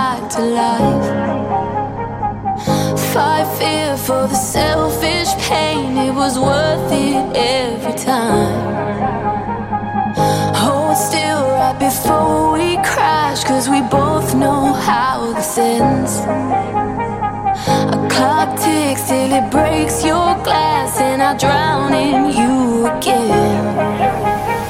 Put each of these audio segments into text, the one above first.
back to life. Fight fear for the selfish pain, it was worth it every time. Hold still right before we crash, cause we both know how this ends. A clock ticks till it breaks your glass, and I drown in you again.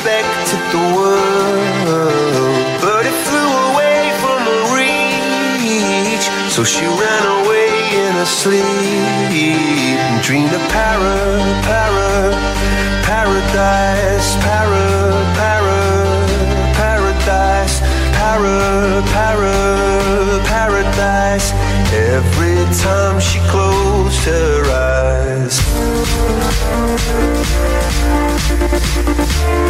expected the world, but it flew away from her reach. So she ran away in her sleep and dreamed of para, para, paradise, para, para, paradise, para, para, paradise. Every time she closed her eyes. Thank you.